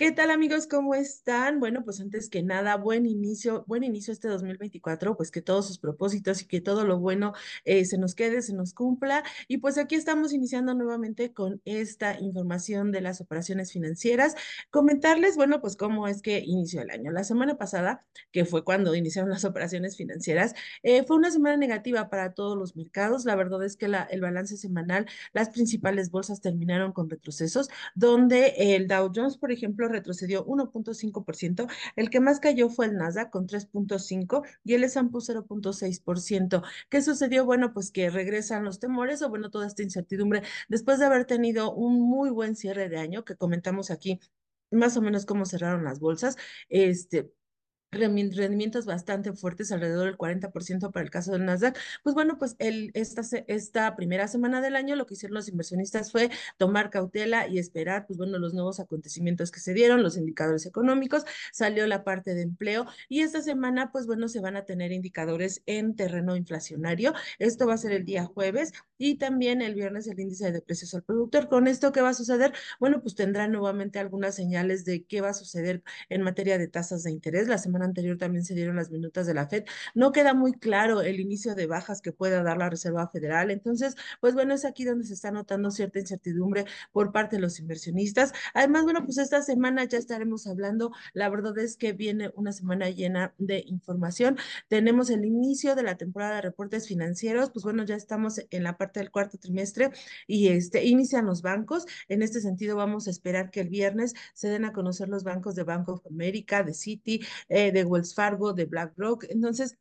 ¿Qué tal amigos? ¿Cómo están? Bueno, pues antes que nada, buen inicio, buen inicio este 2024, pues que todos sus propósitos y que todo lo bueno eh, se nos quede, se nos cumpla. Y pues aquí estamos iniciando nuevamente con esta información de las operaciones financieras. Comentarles, bueno, pues cómo es que inició el año. La semana pasada, que fue cuando iniciaron las operaciones financieras, eh, fue una semana negativa para todos los mercados. La verdad es que la, el balance semanal, las principales bolsas terminaron con retrocesos, donde el Dow Jones, por ejemplo, retrocedió 1.5%, el que más cayó fue el Nasdaq con 3.5% y el S&P 0.6%. ¿Qué sucedió? Bueno, pues que regresan los temores o bueno, toda esta incertidumbre después de haber tenido un muy buen cierre de año que comentamos aquí más o menos cómo cerraron las bolsas. Este, rendimientos bastante fuertes, alrededor del 40% para el caso del Nasdaq. Pues bueno, pues el, esta, esta primera semana del año lo que hicieron los inversionistas fue tomar cautela y esperar, pues bueno, los nuevos acontecimientos que se dieron, los indicadores económicos, salió la parte de empleo y esta semana, pues bueno, se van a tener indicadores en terreno inflacionario. Esto va a ser el día jueves y también el viernes el índice de precios al productor. ¿Con esto qué va a suceder? Bueno, pues tendrán nuevamente algunas señales de qué va a suceder en materia de tasas de interés. La semana anterior también se dieron las minutas de la FED. No queda muy claro el inicio de bajas que pueda dar la Reserva Federal. Entonces, pues bueno, es aquí donde se está notando cierta incertidumbre por parte de los inversionistas. Además, bueno, pues esta semana ya estaremos hablando. La verdad es que viene una semana llena de información. Tenemos el inicio de la temporada de reportes financieros. Pues bueno, ya estamos en la parte del cuarto trimestre y este inician los bancos. En este sentido, vamos a esperar que el viernes se den a conocer los bancos de Bank of America, de Citi, eh, de Wells Fargo, de BlackRock. Entonces,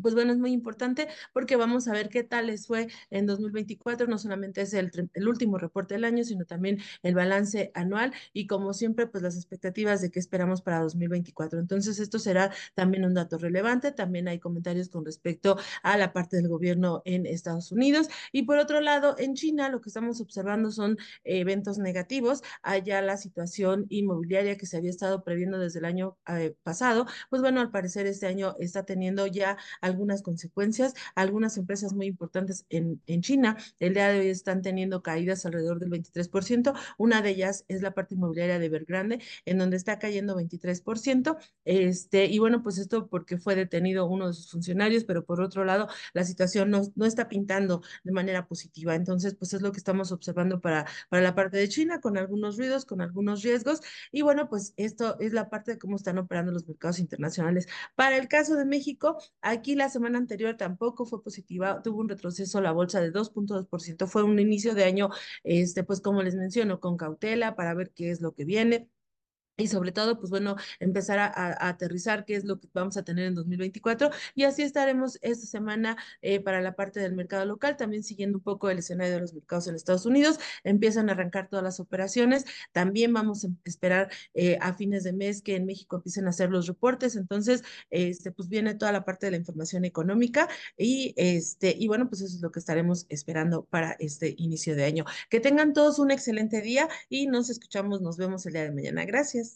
pues bueno, es muy importante porque vamos a ver qué tal les fue en 2024. No solamente es el, último reporte del año, sino también el balance anual y como siempre, pues las expectativas de qué esperamos para 2024. Entonces, esto será también un dato relevante. También hay comentarios con respecto a la parte del gobierno en Estados Unidos. Y por otro lado, en China, lo que estamos observando son eventos negativos. Allá la situación inmobiliaria que se había estado previendo desde el año eh, pasado, pues bueno, al parecer este año está teniendo ya algunas consecuencias. Algunas empresas muy importantes en, en China el día de hoy están teniendo caídas alrededor del 23%. Una de ellas es la parte inmobiliaria de Evergrande, en donde está cayendo 23%. Este, y bueno, pues esto porque fue detenido uno de sus funcionarios, pero por otro lado, la situación no, no está pintando de manera positiva. Entonces, pues es lo que estamos observando para, para la parte de China, con algunos ruidos, con algunos riesgos. Y bueno, pues esto es la parte de cómo están operando los mercados internacionales. Para el caso de México, aquí la semana anterior tampoco fue positiva, tuvo un retroceso la bolsa de 2.2%, fue un inicio de año, este, pues como les menciono, con cautela para ver qué es lo que viene y sobre todo, pues bueno, empezar a, aterrizar qué es lo que vamos a tener en 2024 y así estaremos esta semana eh, para la parte del mercado local, también siguiendo un poco el escenario de los mercados en Estados Unidos, empiezan a arrancar todas las operaciones, también vamos a esperar eh, a fines de mes que en México empiecen a hacer los reportes, entonces, este, pues viene toda la parte de la información económica y, este, y bueno, pues eso es lo que estaremos esperando para este inicio de año. Que tengan todos un excelente día y nos escuchamos, nos vemos el día de mañana. Gracias.